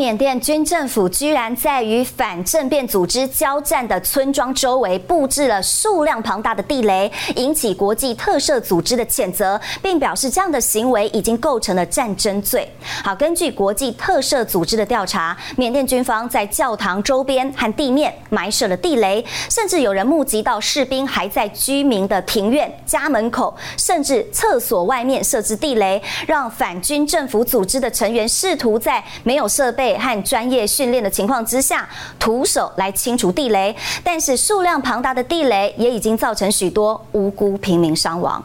缅甸军政府居然在与反政变组织交战的村庄周围布置了数量庞大的地雷，引起国际特赦组织的谴责，并表示这样的行为已经构成了战争罪。好，根据国际特赦组织的调查，缅甸军方在教堂周边和地面埋设了地雷，甚至有人目击到士兵还在居民的庭院、家门口，甚至厕所外面设置地雷，让反军政府组织的成员试图在没有设备和专业训练的情况之下，徒手来清除地雷，但是数量庞大的地雷也已经造成许多无辜平民伤亡。